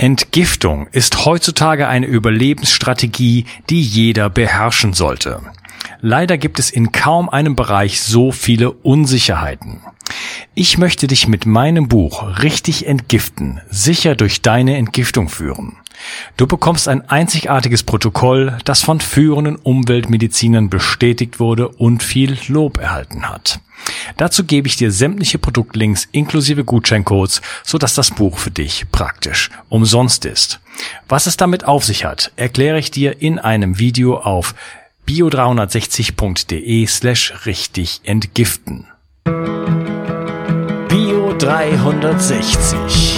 Entgiftung ist heutzutage eine Überlebensstrategie, die jeder beherrschen sollte. Leider gibt es in kaum einem Bereich so viele Unsicherheiten. Ich möchte dich mit meinem Buch Richtig entgiften, sicher durch deine Entgiftung führen. Du bekommst ein einzigartiges Protokoll, das von führenden Umweltmedizinern bestätigt wurde und viel Lob erhalten hat. Dazu gebe ich dir sämtliche Produktlinks inklusive Gutscheincodes, sodass das Buch für dich praktisch umsonst ist. Was es damit auf sich hat, erkläre ich dir in einem Video auf bio360.de slash richtig entgiften. Bio 360.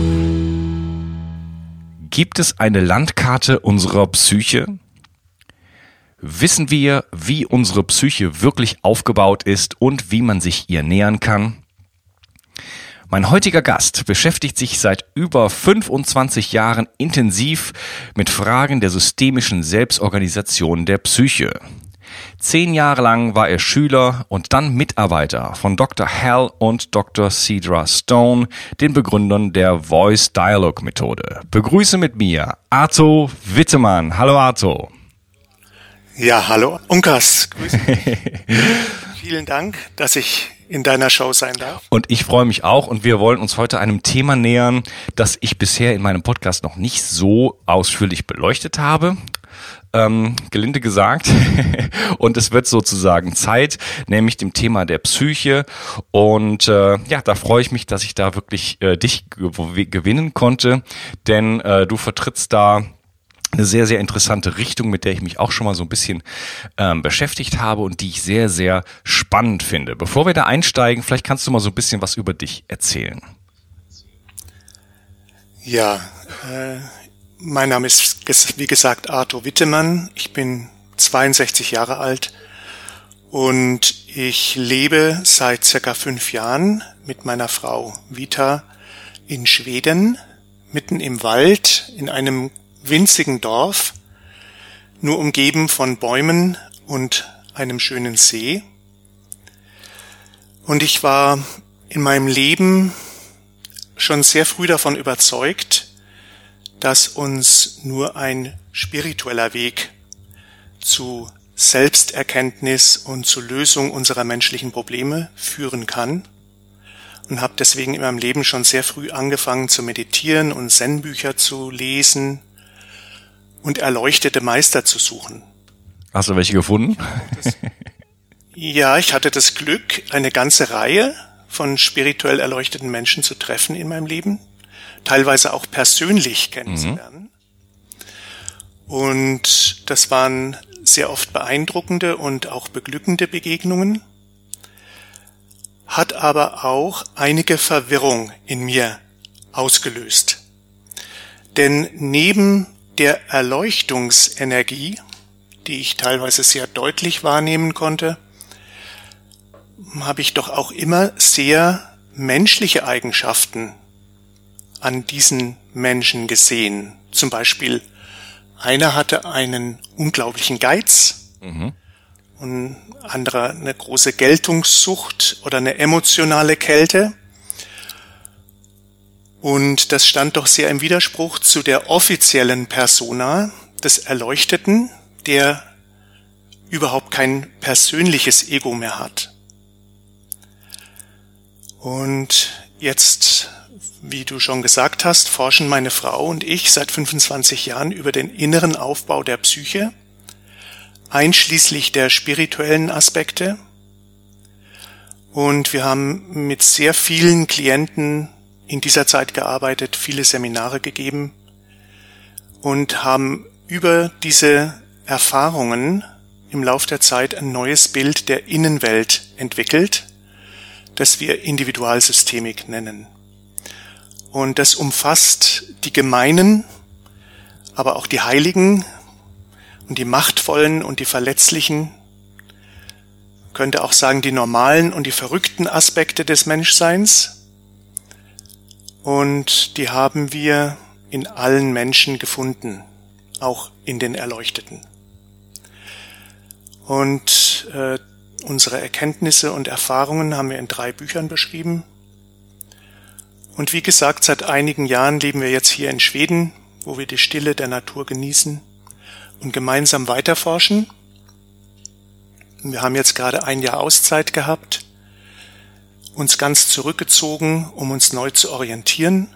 Gibt es eine Landkarte unserer Psyche? Wissen wir, wie unsere Psyche wirklich aufgebaut ist und wie man sich ihr nähern kann? Mein heutiger Gast beschäftigt sich seit über 25 Jahren intensiv mit Fragen der systemischen Selbstorganisation der Psyche. Zehn Jahre lang war er Schüler und dann Mitarbeiter von Dr. Hell und Dr. Cedra Stone, den Begründern der Voice Dialogue Methode. Begrüße mit mir Arto Wittemann. Hallo Arto. Ja, hallo Unkas. Grüße dich. Vielen Dank, dass ich in deiner Show sein darf. Und ich freue mich auch und wir wollen uns heute einem Thema nähern, das ich bisher in meinem Podcast noch nicht so ausführlich beleuchtet habe. Ähm, gelinde gesagt. und es wird sozusagen Zeit, nämlich dem Thema der Psyche. Und äh, ja, da freue ich mich, dass ich da wirklich äh, dich gewinnen konnte, denn äh, du vertrittst da eine sehr, sehr interessante Richtung, mit der ich mich auch schon mal so ein bisschen ähm, beschäftigt habe und die ich sehr, sehr spannend finde. Bevor wir da einsteigen, vielleicht kannst du mal so ein bisschen was über dich erzählen. Ja, äh, mein Name ist, wie gesagt, Arthur Wittemann. Ich bin 62 Jahre alt und ich lebe seit circa fünf Jahren mit meiner Frau Vita in Schweden, mitten im Wald, in einem winzigen Dorf, nur umgeben von Bäumen und einem schönen See. Und ich war in meinem Leben schon sehr früh davon überzeugt, dass uns nur ein spiritueller Weg zu Selbsterkenntnis und zur Lösung unserer menschlichen Probleme führen kann und habe deswegen in meinem Leben schon sehr früh angefangen zu meditieren und Zen-Bücher zu lesen und erleuchtete Meister zu suchen. Hast du welche gefunden? ja, ich hatte das Glück, eine ganze Reihe von spirituell erleuchteten Menschen zu treffen in meinem Leben, teilweise auch persönlich kennenzulernen. Mhm. Und das waren sehr oft beeindruckende und auch beglückende Begegnungen, hat aber auch einige Verwirrung in mir ausgelöst. Denn neben der Erleuchtungsenergie, die ich teilweise sehr deutlich wahrnehmen konnte, habe ich doch auch immer sehr menschliche Eigenschaften an diesen Menschen gesehen. Zum Beispiel, einer hatte einen unglaublichen Geiz mhm. und anderer eine große Geltungssucht oder eine emotionale Kälte. Und das stand doch sehr im Widerspruch zu der offiziellen Persona des Erleuchteten, der überhaupt kein persönliches Ego mehr hat. Und jetzt, wie du schon gesagt hast, forschen meine Frau und ich seit 25 Jahren über den inneren Aufbau der Psyche, einschließlich der spirituellen Aspekte. Und wir haben mit sehr vielen Klienten in dieser Zeit gearbeitet, viele Seminare gegeben und haben über diese Erfahrungen im Lauf der Zeit ein neues Bild der Innenwelt entwickelt, das wir Individualsystemik nennen. Und das umfasst die Gemeinen, aber auch die Heiligen und die Machtvollen und die Verletzlichen, könnte auch sagen die normalen und die verrückten Aspekte des Menschseins. Und die haben wir in allen Menschen gefunden, auch in den Erleuchteten. Und äh, unsere Erkenntnisse und Erfahrungen haben wir in drei Büchern beschrieben. Und wie gesagt, seit einigen Jahren leben wir jetzt hier in Schweden, wo wir die Stille der Natur genießen und gemeinsam weiterforschen. Wir haben jetzt gerade ein Jahr Auszeit gehabt, uns ganz zurückgezogen, um uns neu zu orientieren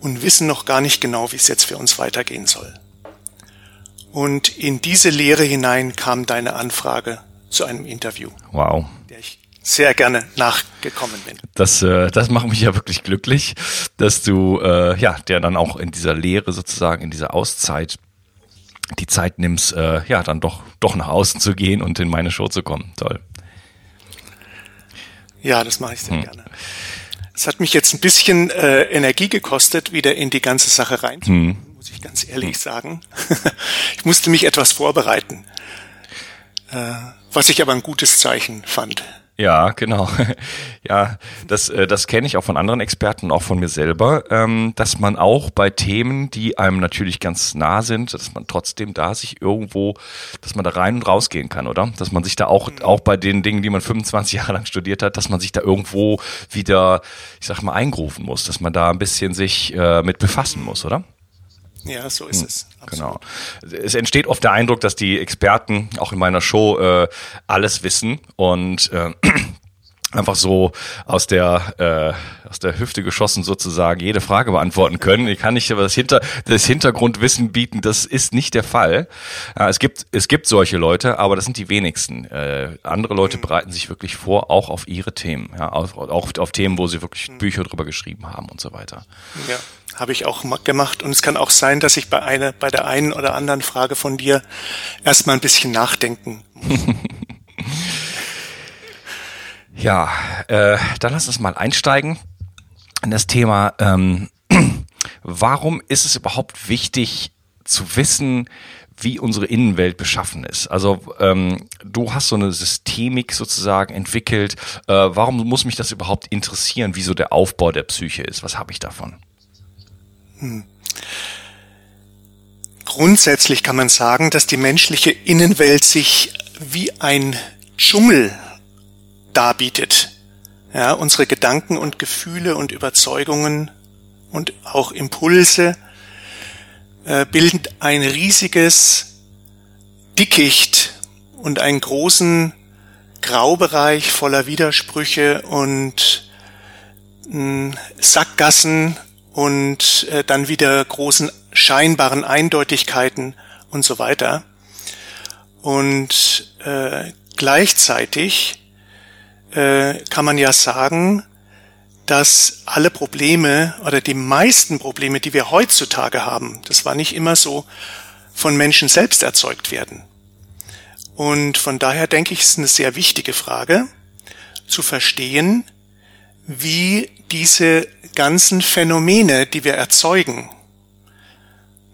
und wissen noch gar nicht genau, wie es jetzt für uns weitergehen soll. Und in diese Lehre hinein kam deine Anfrage zu einem Interview. Wow. Der ich sehr gerne nachgekommen bin. Das, äh, das macht mich ja wirklich glücklich, dass du, äh, ja, der dann auch in dieser Lehre sozusagen, in dieser Auszeit die Zeit nimmst, äh, ja, dann doch, doch nach außen zu gehen und in meine Show zu kommen. Toll. Ja, das mache ich sehr hm. gerne. Es hat mich jetzt ein bisschen äh, Energie gekostet, wieder in die ganze Sache reinzukommen, hm. muss ich ganz ehrlich hm. sagen. ich musste mich etwas vorbereiten, äh, was ich aber ein gutes Zeichen fand. Ja, genau. Ja, das, äh, das kenne ich auch von anderen Experten, auch von mir selber, ähm, dass man auch bei Themen, die einem natürlich ganz nah sind, dass man trotzdem da sich irgendwo, dass man da rein und rausgehen kann, oder? Dass man sich da auch, auch bei den Dingen, die man 25 Jahre lang studiert hat, dass man sich da irgendwo wieder, ich sag mal, eingerufen muss, dass man da ein bisschen sich äh, mit befassen muss, oder? Ja, so ist hm, es. Absolut. Genau. Es entsteht oft der Eindruck, dass die Experten auch in meiner Show äh, alles wissen und äh, einfach so aus der äh, aus der Hüfte geschossen sozusagen jede Frage beantworten können. Ich kann nicht aber das Hinter das Hintergrundwissen bieten. Das ist nicht der Fall. Ja, es gibt es gibt solche Leute, aber das sind die wenigsten. Äh, andere Leute mhm. bereiten sich wirklich vor, auch auf ihre Themen, ja, auch, auch auf Themen, wo sie wirklich mhm. Bücher drüber geschrieben haben und so weiter. Ja habe ich auch gemacht. Und es kann auch sein, dass ich bei einer, bei der einen oder anderen Frage von dir erstmal ein bisschen nachdenken muss. ja, äh, dann lass uns mal einsteigen in das Thema. Ähm, warum ist es überhaupt wichtig zu wissen, wie unsere Innenwelt beschaffen ist. Also ähm, du hast so eine Systemik sozusagen entwickelt. Äh, warum muss mich das überhaupt interessieren, wie so der Aufbau der Psyche ist? Was habe ich davon? Hm. Grundsätzlich kann man sagen, dass die menschliche Innenwelt sich wie ein Dschungel darbietet. Ja, unsere Gedanken und Gefühle und Überzeugungen und auch Impulse äh, bilden ein riesiges Dickicht und einen großen Graubereich voller Widersprüche und mh, Sackgassen und äh, dann wieder großen scheinbaren Eindeutigkeiten und so weiter. Und äh, gleichzeitig äh, kann man ja sagen, dass alle Probleme oder die meisten Probleme, die wir heutzutage haben, das war nicht immer so, von Menschen selbst erzeugt werden. Und von daher denke ich, ist eine sehr wichtige Frage zu verstehen, wie diese ganzen Phänomene, die wir erzeugen,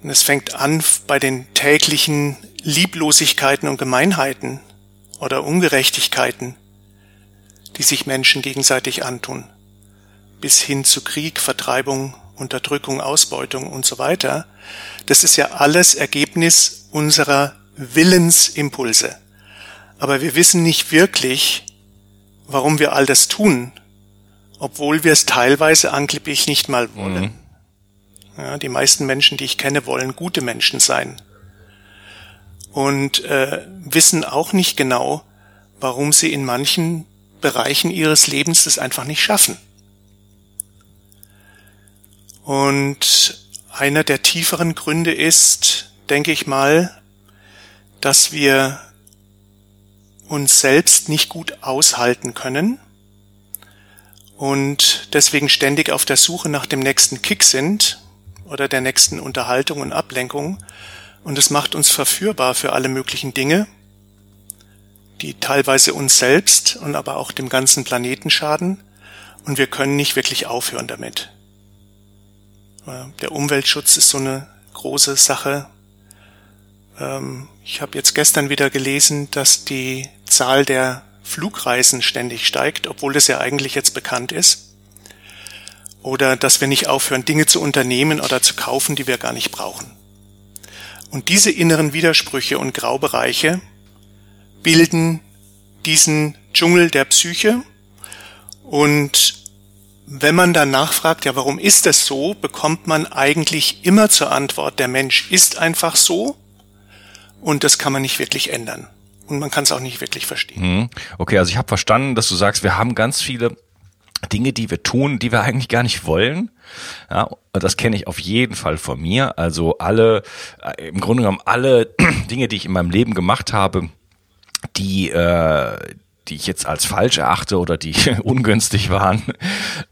und es fängt an bei den täglichen Lieblosigkeiten und Gemeinheiten oder Ungerechtigkeiten, die sich Menschen gegenseitig antun, bis hin zu Krieg, Vertreibung, Unterdrückung, Ausbeutung und so weiter. Das ist ja alles Ergebnis unserer Willensimpulse. Aber wir wissen nicht wirklich, warum wir all das tun obwohl wir es teilweise angeblich nicht mal wollen. Mhm. Ja, die meisten Menschen, die ich kenne, wollen gute Menschen sein und äh, wissen auch nicht genau, warum sie in manchen Bereichen ihres Lebens das einfach nicht schaffen. Und einer der tieferen Gründe ist, denke ich mal, dass wir uns selbst nicht gut aushalten können und deswegen ständig auf der Suche nach dem nächsten Kick sind oder der nächsten Unterhaltung und Ablenkung. Und es macht uns verführbar für alle möglichen Dinge, die teilweise uns selbst und aber auch dem ganzen Planeten schaden. Und wir können nicht wirklich aufhören damit. Äh, der Umweltschutz ist so eine große Sache. Ähm, ich habe jetzt gestern wieder gelesen, dass die Zahl der Flugreisen ständig steigt, obwohl das ja eigentlich jetzt bekannt ist. Oder dass wir nicht aufhören, Dinge zu unternehmen oder zu kaufen, die wir gar nicht brauchen. Und diese inneren Widersprüche und Graubereiche bilden diesen Dschungel der Psyche. Und wenn man dann nachfragt, ja, warum ist das so, bekommt man eigentlich immer zur Antwort, der Mensch ist einfach so und das kann man nicht wirklich ändern. Und man kann es auch nicht wirklich verstehen. Hm. Okay, also ich habe verstanden, dass du sagst, wir haben ganz viele Dinge, die wir tun, die wir eigentlich gar nicht wollen. Ja, das kenne ich auf jeden Fall von mir. Also alle, äh, im Grunde genommen alle Dinge, die ich in meinem Leben gemacht habe, die, äh, die ich jetzt als falsch erachte oder die ungünstig waren,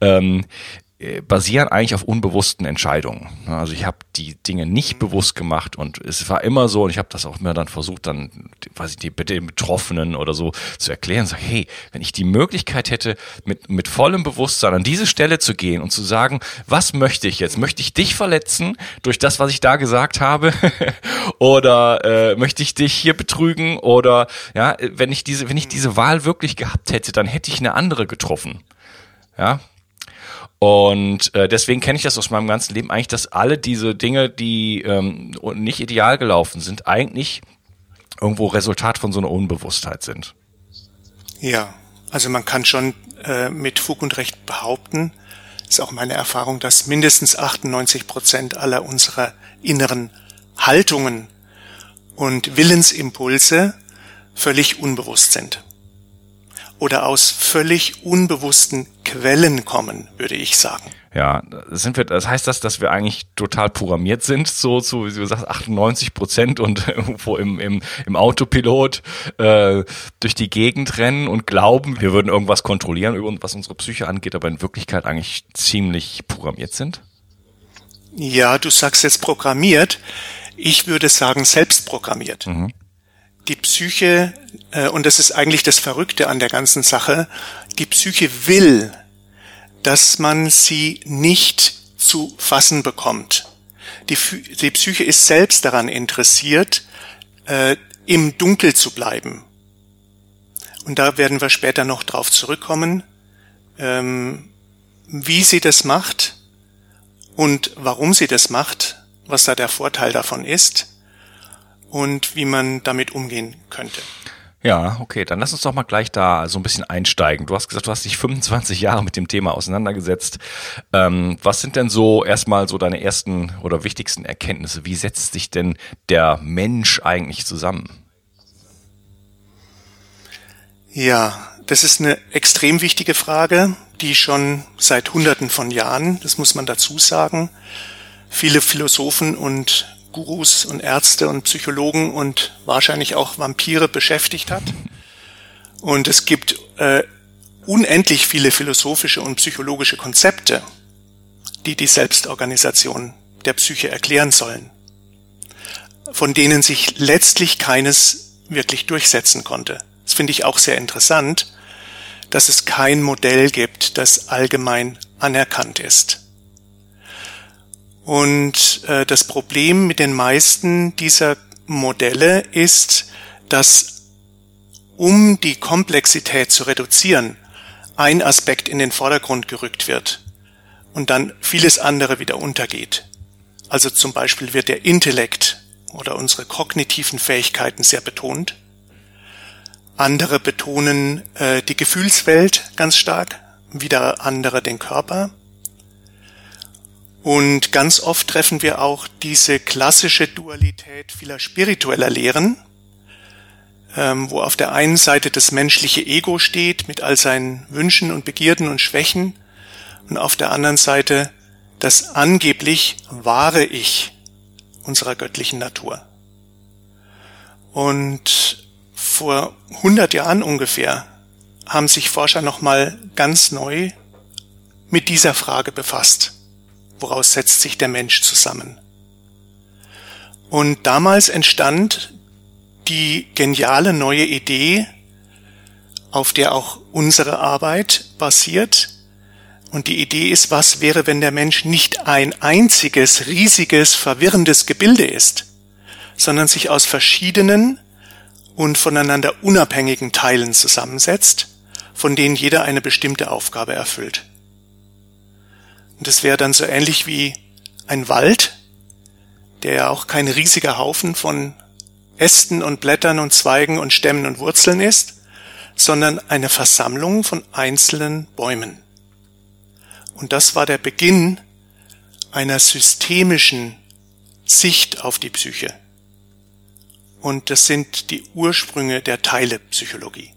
ähm, äh, basieren eigentlich auf unbewussten Entscheidungen. Also ich habe die Dinge nicht bewusst gemacht und es war immer so und ich habe das auch immer dann versucht, dann, weiß ich mit den Betroffenen oder so zu erklären, sag, hey, wenn ich die Möglichkeit hätte, mit, mit vollem Bewusstsein an diese Stelle zu gehen und zu sagen, was möchte ich jetzt? Möchte ich dich verletzen durch das, was ich da gesagt habe? oder äh, möchte ich dich hier betrügen? Oder ja, wenn ich diese, wenn ich diese Wahl wirklich gehabt hätte, dann hätte ich eine andere getroffen. Ja, und äh, deswegen kenne ich das aus meinem ganzen Leben eigentlich, dass alle diese Dinge, die ähm, nicht ideal gelaufen sind, eigentlich irgendwo Resultat von so einer Unbewusstheit sind. Ja, also man kann schon äh, mit Fug und Recht behaupten, ist auch meine Erfahrung, dass mindestens 98 Prozent aller unserer inneren Haltungen und Willensimpulse völlig unbewusst sind oder aus völlig unbewussten Quellen kommen, würde ich sagen. Ja, sind wir, das heißt das, dass wir eigentlich total programmiert sind, so zu, wie du sagst, 98 Prozent und irgendwo im, im, im Autopilot äh, durch die Gegend rennen und glauben, wir würden irgendwas kontrollieren, was unsere Psyche angeht, aber in Wirklichkeit eigentlich ziemlich programmiert sind? Ja, du sagst jetzt programmiert. Ich würde sagen selbst programmiert. Mhm die Psyche, äh, und das ist eigentlich das Verrückte an der ganzen Sache, die Psyche will, dass man sie nicht zu fassen bekommt. Die, die Psyche ist selbst daran interessiert, äh, im Dunkel zu bleiben. Und da werden wir später noch drauf zurückkommen, ähm, wie sie das macht und warum sie das macht, was da der Vorteil davon ist und wie man damit umgehen könnte. Ja, okay, dann lass uns doch mal gleich da so ein bisschen einsteigen. Du hast gesagt, du hast dich 25 Jahre mit dem Thema auseinandergesetzt. Ähm, was sind denn so erstmal so deine ersten oder wichtigsten Erkenntnisse? Wie setzt sich denn der Mensch eigentlich zusammen? Ja, das ist eine extrem wichtige Frage, die schon seit Hunderten von Jahren, das muss man dazu sagen, viele Philosophen und Gurus und Ärzte und Psychologen und wahrscheinlich auch Vampire beschäftigt hat. Und es gibt äh, unendlich viele philosophische und psychologische Konzepte, die die Selbstorganisation der Psyche erklären sollen, von denen sich letztlich keines wirklich durchsetzen konnte. Das finde ich auch sehr interessant, dass es kein Modell gibt, das allgemein anerkannt ist. Und äh, das Problem mit den meisten dieser Modelle ist, dass um die Komplexität zu reduzieren, ein Aspekt in den Vordergrund gerückt wird und dann vieles andere wieder untergeht. Also zum Beispiel wird der Intellekt oder unsere kognitiven Fähigkeiten sehr betont. Andere betonen äh, die Gefühlswelt ganz stark, wieder andere den Körper. Und ganz oft treffen wir auch diese klassische Dualität vieler spiritueller Lehren, ähm, wo auf der einen Seite das menschliche Ego steht mit all seinen Wünschen und Begierden und Schwächen und auf der anderen Seite das angeblich wahre Ich unserer göttlichen Natur. Und vor 100 Jahren ungefähr haben sich Forscher nochmal ganz neu mit dieser Frage befasst woraus setzt sich der Mensch zusammen. Und damals entstand die geniale neue Idee, auf der auch unsere Arbeit basiert, Und die Idee ist, was wäre, wenn der Mensch nicht ein einziges, riesiges, verwirrendes Gebilde ist, sondern sich aus verschiedenen und voneinander unabhängigen Teilen zusammensetzt, von denen jeder eine bestimmte Aufgabe erfüllt. Und das wäre dann so ähnlich wie ein Wald, der ja auch kein riesiger Haufen von Ästen und Blättern und Zweigen und Stämmen und Wurzeln ist, sondern eine Versammlung von einzelnen Bäumen. Und das war der Beginn einer systemischen Sicht auf die Psyche. Und das sind die Ursprünge der Teilepsychologie.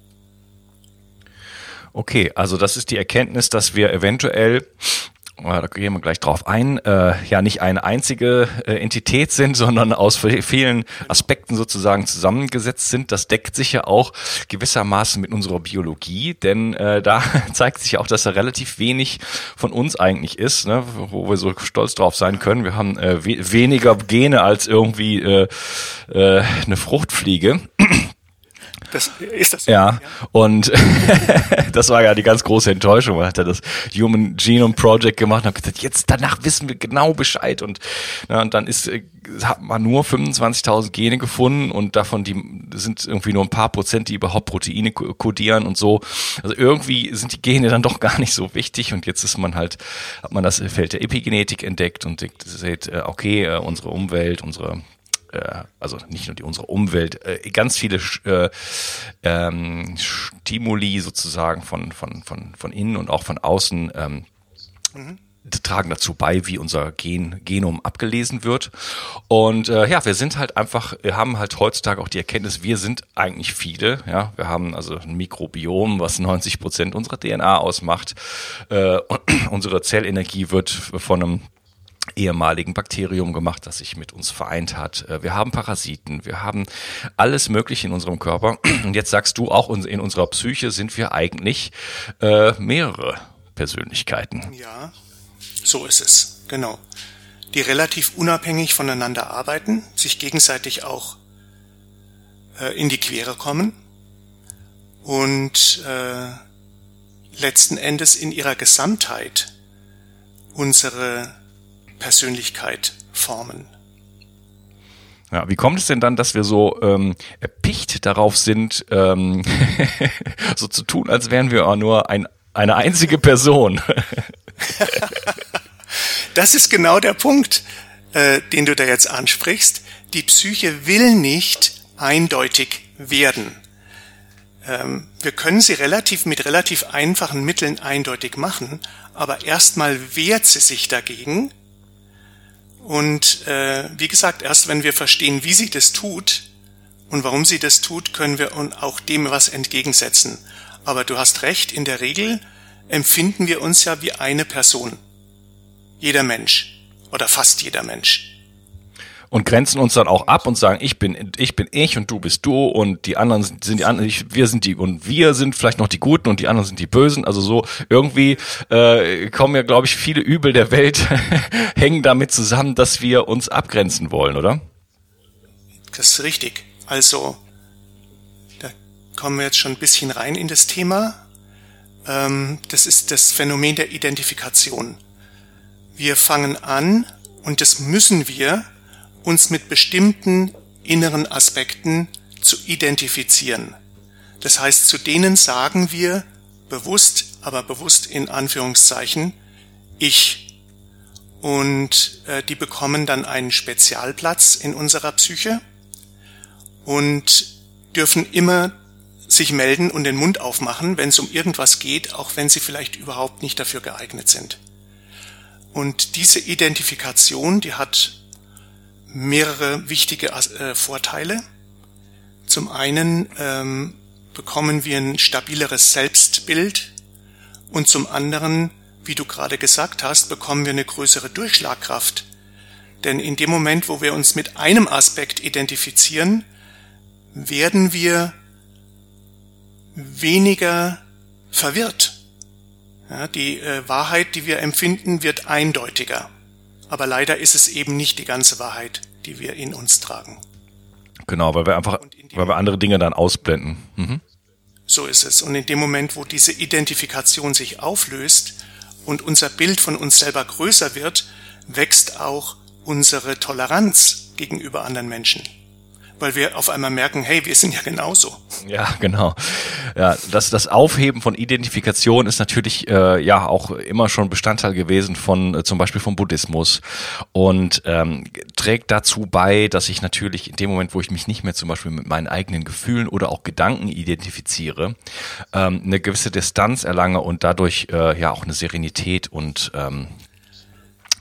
Okay, also das ist die Erkenntnis, dass wir eventuell da gehen wir gleich drauf ein, äh, ja nicht eine einzige äh, Entität sind, sondern aus vielen Aspekten sozusagen zusammengesetzt sind. Das deckt sich ja auch gewissermaßen mit unserer Biologie, denn äh, da zeigt sich auch, dass da relativ wenig von uns eigentlich ist, ne, wo wir so stolz drauf sein können. Wir haben äh, we weniger Gene als irgendwie äh, äh, eine Fruchtfliege. Das, ist das so? Ja, und das war ja die ganz große Enttäuschung. Man hat ja das Human Genome Project gemacht und hat gesagt, jetzt danach wissen wir genau Bescheid und, ja, und dann ist, äh, hat man nur 25.000 Gene gefunden und davon die sind irgendwie nur ein paar Prozent, die überhaupt Proteine kodieren und so. Also irgendwie sind die Gene dann doch gar nicht so wichtig und jetzt ist man halt, hat man das Feld der Epigenetik entdeckt und sieht, äh, okay, äh, unsere Umwelt, unsere äh, also nicht nur die unsere Umwelt, äh, ganz viele äh, ähm, Stimuli sozusagen von, von, von, von innen und auch von außen ähm, mhm tragen dazu bei, wie unser Gen, Genom abgelesen wird. Und äh, ja, wir sind halt einfach, wir haben halt heutzutage auch die Erkenntnis, wir sind eigentlich viele. Ja, wir haben also ein Mikrobiom, was 90 Prozent unserer DNA ausmacht. Äh, unsere Zellenergie wird von einem ehemaligen Bakterium gemacht, das sich mit uns vereint hat. Äh, wir haben Parasiten, wir haben alles Mögliche in unserem Körper. Und jetzt sagst du, auch in unserer Psyche sind wir eigentlich äh, mehrere Persönlichkeiten. Ja, so ist es, genau. Die relativ unabhängig voneinander arbeiten, sich gegenseitig auch äh, in die Quere kommen und letzten Endes in ihrer Gesamtheit unsere Persönlichkeit formen. Ja, wie kommt es denn dann, dass wir so ähm, erpicht darauf sind, ähm, so zu tun, als wären wir auch nur ein, eine einzige Person? das ist genau der Punkt, äh, den du da jetzt ansprichst. Die Psyche will nicht eindeutig werden. Ähm, wir können sie relativ mit relativ einfachen Mitteln eindeutig machen, aber erstmal wehrt sie sich dagegen, und äh, wie gesagt, erst wenn wir verstehen, wie sie das tut und warum sie das tut, können wir auch dem was entgegensetzen. Aber du hast recht, in der Regel empfinden wir uns ja wie eine Person. Jeder Mensch oder fast jeder Mensch und grenzen uns dann auch ab und sagen, ich bin ich bin ich und du bist du und die anderen sind, sind die anderen, ich, wir sind die und wir sind vielleicht noch die Guten und die anderen sind die Bösen. Also so irgendwie äh, kommen ja, glaube ich, viele Übel der Welt hängen damit zusammen, dass wir uns abgrenzen wollen, oder? Das ist richtig. Also da kommen wir jetzt schon ein bisschen rein in das Thema. Ähm, das ist das Phänomen der Identifikation. Wir fangen an, und das müssen wir, uns mit bestimmten inneren Aspekten zu identifizieren. Das heißt, zu denen sagen wir bewusst, aber bewusst in Anführungszeichen, ich. Und äh, die bekommen dann einen Spezialplatz in unserer Psyche und dürfen immer sich melden und den Mund aufmachen, wenn es um irgendwas geht, auch wenn sie vielleicht überhaupt nicht dafür geeignet sind. Und diese Identifikation, die hat mehrere wichtige äh, Vorteile. Zum einen ähm, bekommen wir ein stabileres Selbstbild und zum anderen, wie du gerade gesagt hast, bekommen wir eine größere Durchschlagkraft. Denn in dem Moment, wo wir uns mit einem Aspekt identifizieren, werden wir weniger verwirrt. Ja, die äh, Wahrheit, die wir empfinden, wird eindeutiger. Aber leider ist es eben nicht die ganze Wahrheit, die wir in uns tragen. Genau, weil wir einfach, weil wir andere Dinge dann ausblenden. Mhm. So ist es. Und in dem Moment, wo diese Identifikation sich auflöst und unser Bild von uns selber größer wird, wächst auch unsere Toleranz gegenüber anderen Menschen weil wir auf einmal merken, hey, wir sind ja genauso. Ja, genau. Ja, das, das Aufheben von Identifikation ist natürlich äh, ja auch immer schon Bestandteil gewesen von äh, zum Beispiel vom Buddhismus und ähm, trägt dazu bei, dass ich natürlich in dem Moment, wo ich mich nicht mehr zum Beispiel mit meinen eigenen Gefühlen oder auch Gedanken identifiziere, ähm, eine gewisse Distanz erlange und dadurch äh, ja auch eine Serenität und ähm,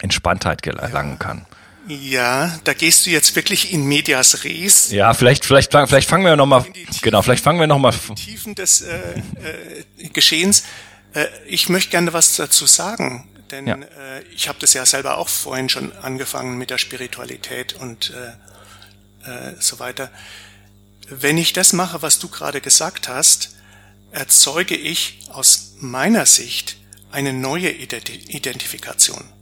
Entspanntheit erlangen kann. Ja, da gehst du jetzt wirklich in medias res. Ja, vielleicht, vielleicht, vielleicht fangen wir noch mal, genau, vielleicht fangen wir noch mal. Tiefen des äh, äh, Geschehens. Äh, ich möchte gerne was dazu sagen, denn ja. äh, ich habe das ja selber auch vorhin schon angefangen mit der Spiritualität und äh, äh, so weiter. Wenn ich das mache, was du gerade gesagt hast, erzeuge ich aus meiner Sicht eine neue Identifikation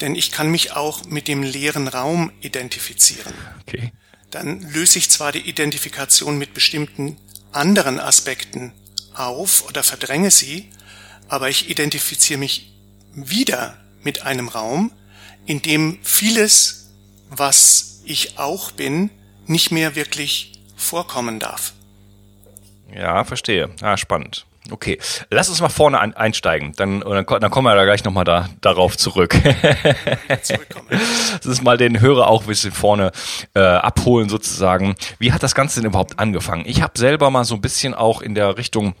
denn ich kann mich auch mit dem leeren Raum identifizieren. Okay. Dann löse ich zwar die Identifikation mit bestimmten anderen Aspekten auf oder verdränge sie, aber ich identifiziere mich wieder mit einem Raum, in dem vieles, was ich auch bin, nicht mehr wirklich vorkommen darf. Ja, verstehe. Ah, spannend. Okay, lass uns mal vorne ein, einsteigen, dann, dann, dann kommen wir da gleich nochmal da, darauf zurück. das ist mal den Hörer auch ein bisschen vorne äh, abholen sozusagen. Wie hat das Ganze denn überhaupt angefangen? Ich habe selber mal so ein bisschen auch in der Richtung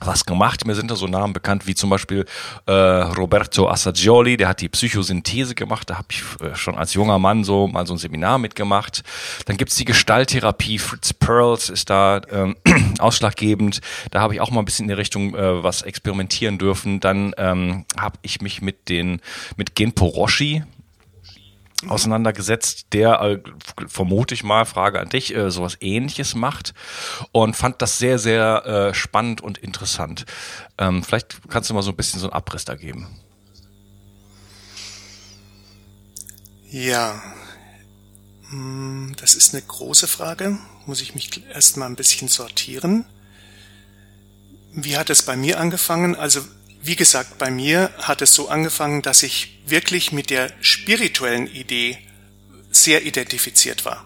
was gemacht. Mir sind da so Namen bekannt wie zum Beispiel äh, Roberto Assagioli, der hat die Psychosynthese gemacht. Da habe ich äh, schon als junger Mann so mal so ein Seminar mitgemacht. Dann gibt's die Gestalttherapie. Fritz Perls ist da ähm, ausschlaggebend. Da habe ich auch mal ein bisschen in die Richtung äh, was experimentieren dürfen. Dann ähm, habe ich mich mit den mit Genpo Roshi auseinandergesetzt, der, äh, vermute ich mal, Frage an dich, äh, sowas ähnliches macht und fand das sehr, sehr äh, spannend und interessant. Ähm, vielleicht kannst du mal so ein bisschen so einen Abriss da geben. Ja, hm, das ist eine große Frage. Muss ich mich erstmal ein bisschen sortieren. Wie hat es bei mir angefangen? Also wie gesagt, bei mir hat es so angefangen, dass ich wirklich mit der spirituellen Idee sehr identifiziert war.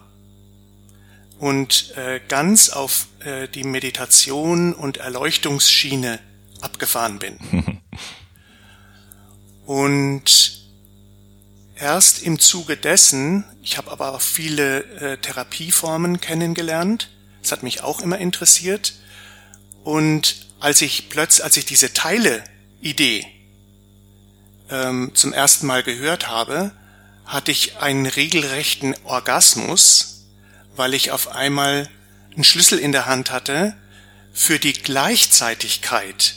Und äh, ganz auf äh, die Meditation und Erleuchtungsschiene abgefahren bin. und erst im Zuge dessen, ich habe aber auch viele äh, Therapieformen kennengelernt, das hat mich auch immer interessiert, und als ich plötzlich, als ich diese Teile Idee. Ähm, zum ersten Mal gehört habe, hatte ich einen regelrechten Orgasmus, weil ich auf einmal einen Schlüssel in der Hand hatte für die Gleichzeitigkeit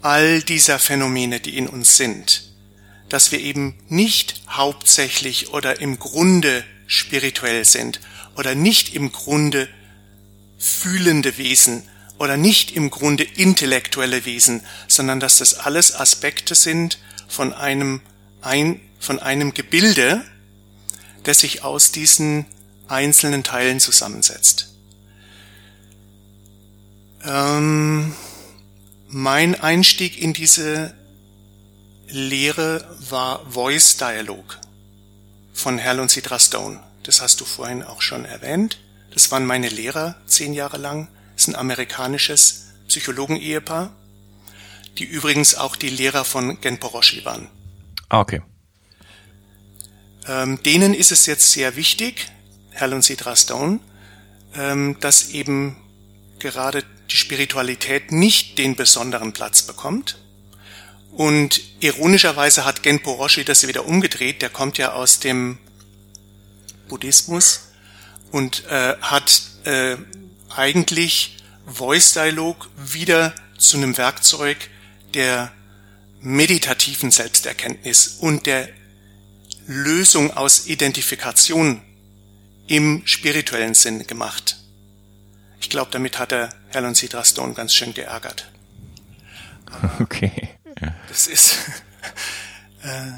all dieser Phänomene, die in uns sind, dass wir eben nicht hauptsächlich oder im Grunde spirituell sind oder nicht im Grunde fühlende Wesen, oder nicht im Grunde intellektuelle Wesen, sondern dass das alles Aspekte sind von einem, ein, von einem Gebilde, das sich aus diesen einzelnen Teilen zusammensetzt. Ähm, mein Einstieg in diese Lehre war Voice Dialog von Hal und Sidra Stone. Das hast du vorhin auch schon erwähnt. Das waren meine Lehrer zehn Jahre lang ist ein amerikanisches Psychologen-Ehepaar, die übrigens auch die Lehrer von Genpo Roshi waren. Ah, okay. Ähm, denen ist es jetzt sehr wichtig, Hal und Sidra Stone, ähm, dass eben gerade die Spiritualität nicht den besonderen Platz bekommt. Und ironischerweise hat Genpo Roshi das wieder umgedreht, der kommt ja aus dem Buddhismus und äh, hat äh, eigentlich Voice Dialog wieder zu einem Werkzeug der meditativen Selbsterkenntnis und der Lösung aus Identifikation im spirituellen Sinn gemacht. Ich glaube, damit hat er Helen Sidra Stone ganz schön geärgert. okay. Das ist äh,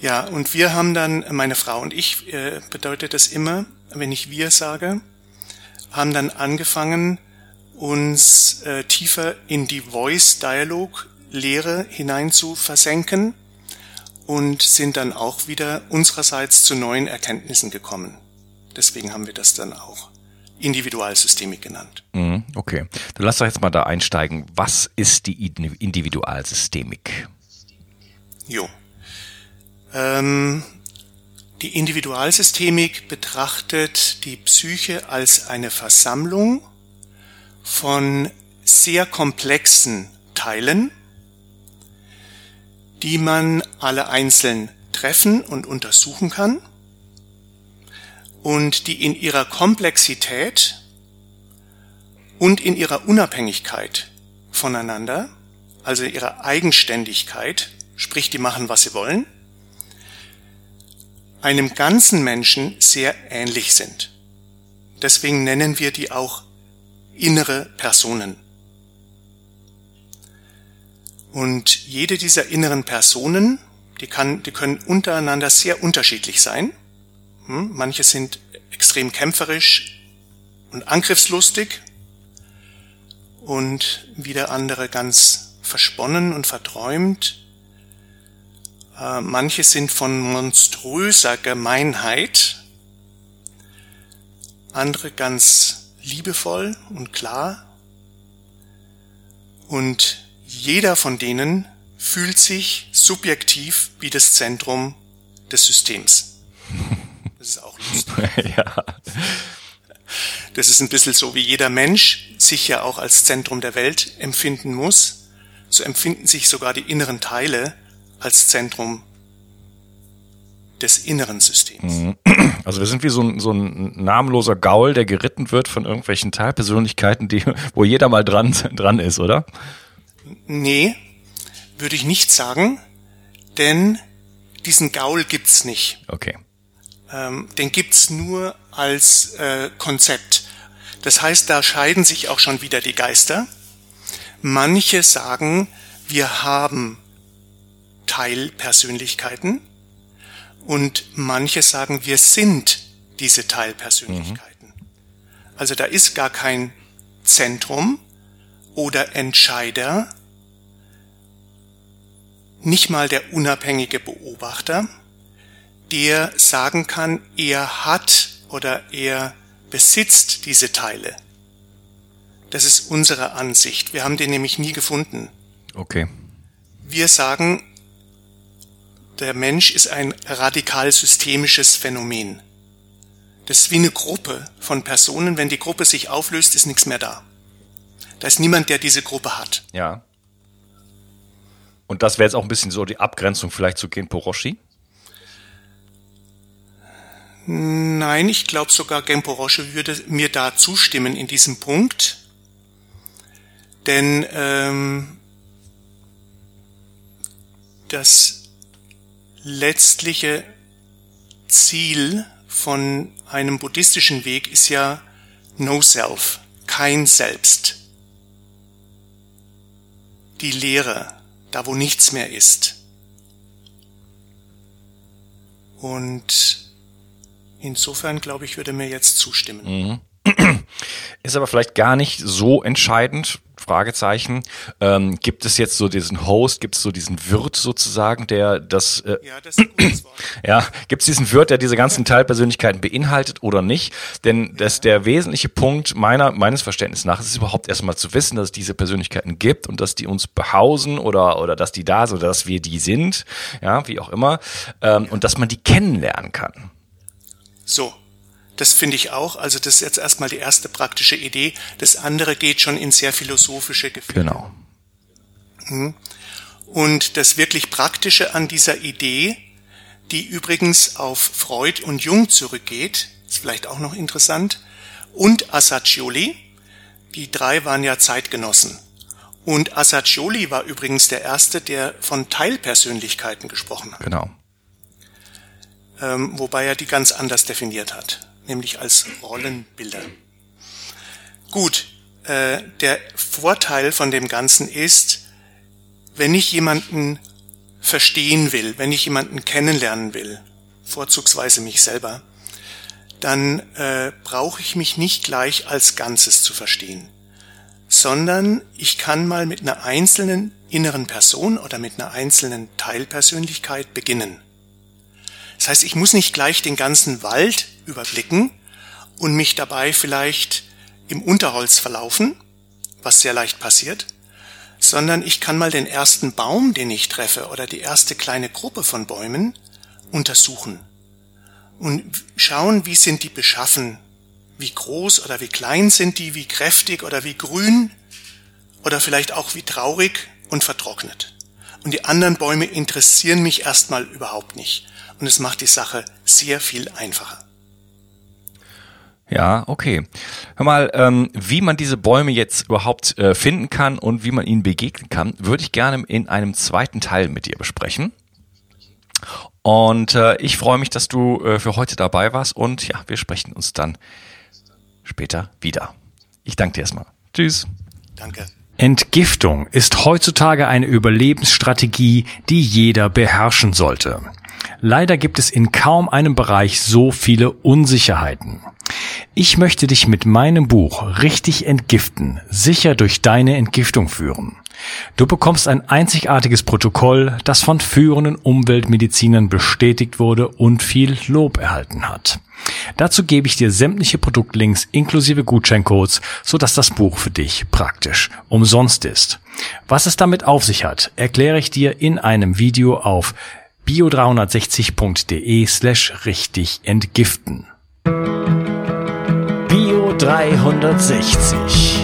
ja und wir haben dann meine Frau und ich äh, bedeutet das immer, wenn ich wir sage, haben dann angefangen, uns äh, tiefer in die Voice Dialog Lehre hinein zu versenken und sind dann auch wieder unsererseits zu neuen Erkenntnissen gekommen. Deswegen haben wir das dann auch Individualsystemik genannt. Mhm, okay, dann lass doch jetzt mal da einsteigen. Was ist die Individualsystemik? Jo. Ähm, die Individualsystemik betrachtet die Psyche als eine Versammlung von sehr komplexen Teilen, die man alle einzeln treffen und untersuchen kann und die in ihrer Komplexität und in ihrer Unabhängigkeit voneinander, also ihrer Eigenständigkeit, sprich die machen, was sie wollen, einem ganzen Menschen sehr ähnlich sind. Deswegen nennen wir die auch innere Personen. Und jede dieser inneren Personen, die, kann, die können untereinander sehr unterschiedlich sein. Hm? Manche sind extrem kämpferisch und angriffslustig und wieder andere ganz versponnen und verträumt. Äh, manche sind von monströser Gemeinheit, andere ganz liebevoll und klar. Und jeder von denen fühlt sich subjektiv wie das Zentrum des Systems. Das ist auch lustig. ja. Das ist ein bisschen so, wie jeder Mensch sich ja auch als Zentrum der Welt empfinden muss. So empfinden sich sogar die inneren Teile als Zentrum des inneren Systems. Mhm. Also wir sind wie so ein, so ein namenloser Gaul, der geritten wird von irgendwelchen Teilpersönlichkeiten, die, wo jeder mal dran, dran ist, oder? Nee, würde ich nicht sagen, denn diesen Gaul gibt's nicht. Okay. Ähm, den gibt's nur als äh, Konzept. Das heißt, da scheiden sich auch schon wieder die Geister. Manche sagen, wir haben Teilpersönlichkeiten und manche sagen, wir sind diese Teilpersönlichkeiten. Mhm. Also da ist gar kein Zentrum oder Entscheider, nicht mal der unabhängige Beobachter, der sagen kann, er hat oder er besitzt diese Teile. Das ist unsere Ansicht. Wir haben den nämlich nie gefunden. Okay. Wir sagen, der Mensch ist ein radikal systemisches Phänomen. Das ist wie eine Gruppe von Personen. Wenn die Gruppe sich auflöst, ist nichts mehr da. Da ist niemand, der diese Gruppe hat. Ja. Und das wäre jetzt auch ein bisschen so die Abgrenzung vielleicht zu Genpo Roshi? Nein, ich glaube sogar Genpo Roshi würde mir da zustimmen in diesem Punkt. Denn ähm, das letztliche Ziel von einem buddhistischen Weg ist ja No Self, kein Selbst. Die Lehre, da wo nichts mehr ist. Und insofern glaube ich, würde mir jetzt zustimmen. Mhm. Ist aber vielleicht gar nicht so entscheidend, Fragezeichen. Ähm, gibt es jetzt so diesen Host, gibt es so diesen Wirt sozusagen, der das, äh, ja, das ja, gibt es diesen Wirt, der diese ganzen Teilpersönlichkeiten beinhaltet oder nicht? Denn ja. das der wesentliche Punkt meiner meines Verständnisses nach ist überhaupt erstmal zu wissen, dass es diese Persönlichkeiten gibt und dass die uns behausen oder oder dass die da sind oder dass wir die sind, ja, wie auch immer, ähm, und dass man die kennenlernen kann. So, das finde ich auch. Also das ist jetzt erstmal die erste praktische Idee. Das andere geht schon in sehr philosophische Gefühle. Genau. Mhm. Und das wirklich Praktische an dieser Idee, die übrigens auf Freud und Jung zurückgeht, ist vielleicht auch noch interessant, und Assagioli, die drei waren ja Zeitgenossen. Und Assagioli war übrigens der Erste, der von Teilpersönlichkeiten gesprochen hat. Genau. Ähm, wobei er die ganz anders definiert hat nämlich als Rollenbilder. Gut, äh, der Vorteil von dem Ganzen ist, wenn ich jemanden verstehen will, wenn ich jemanden kennenlernen will, vorzugsweise mich selber, dann äh, brauche ich mich nicht gleich als Ganzes zu verstehen, sondern ich kann mal mit einer einzelnen inneren Person oder mit einer einzelnen Teilpersönlichkeit beginnen. Das heißt, ich muss nicht gleich den ganzen Wald überblicken und mich dabei vielleicht im Unterholz verlaufen, was sehr leicht passiert, sondern ich kann mal den ersten Baum, den ich treffe, oder die erste kleine Gruppe von Bäumen untersuchen und schauen, wie sind die beschaffen, wie groß oder wie klein sind die, wie kräftig oder wie grün oder vielleicht auch wie traurig und vertrocknet. Und die anderen Bäume interessieren mich erstmal überhaupt nicht. Und es macht die Sache sehr viel einfacher. Ja, okay. Hör mal, ähm, wie man diese Bäume jetzt überhaupt äh, finden kann und wie man ihnen begegnen kann, würde ich gerne in einem zweiten Teil mit dir besprechen. Und äh, ich freue mich, dass du äh, für heute dabei warst und ja, wir sprechen uns dann später wieder. Ich danke dir erstmal. Tschüss. Danke. Entgiftung ist heutzutage eine Überlebensstrategie, die jeder beherrschen sollte. Leider gibt es in kaum einem Bereich so viele Unsicherheiten. Ich möchte dich mit meinem Buch richtig entgiften, sicher durch deine Entgiftung führen. Du bekommst ein einzigartiges Protokoll, das von führenden Umweltmedizinern bestätigt wurde und viel Lob erhalten hat. Dazu gebe ich dir sämtliche Produktlinks inklusive Gutscheincodes, sodass das Buch für dich praktisch umsonst ist. Was es damit auf sich hat, erkläre ich dir in einem Video auf bio360.de slash richtig entgiften. Bio 360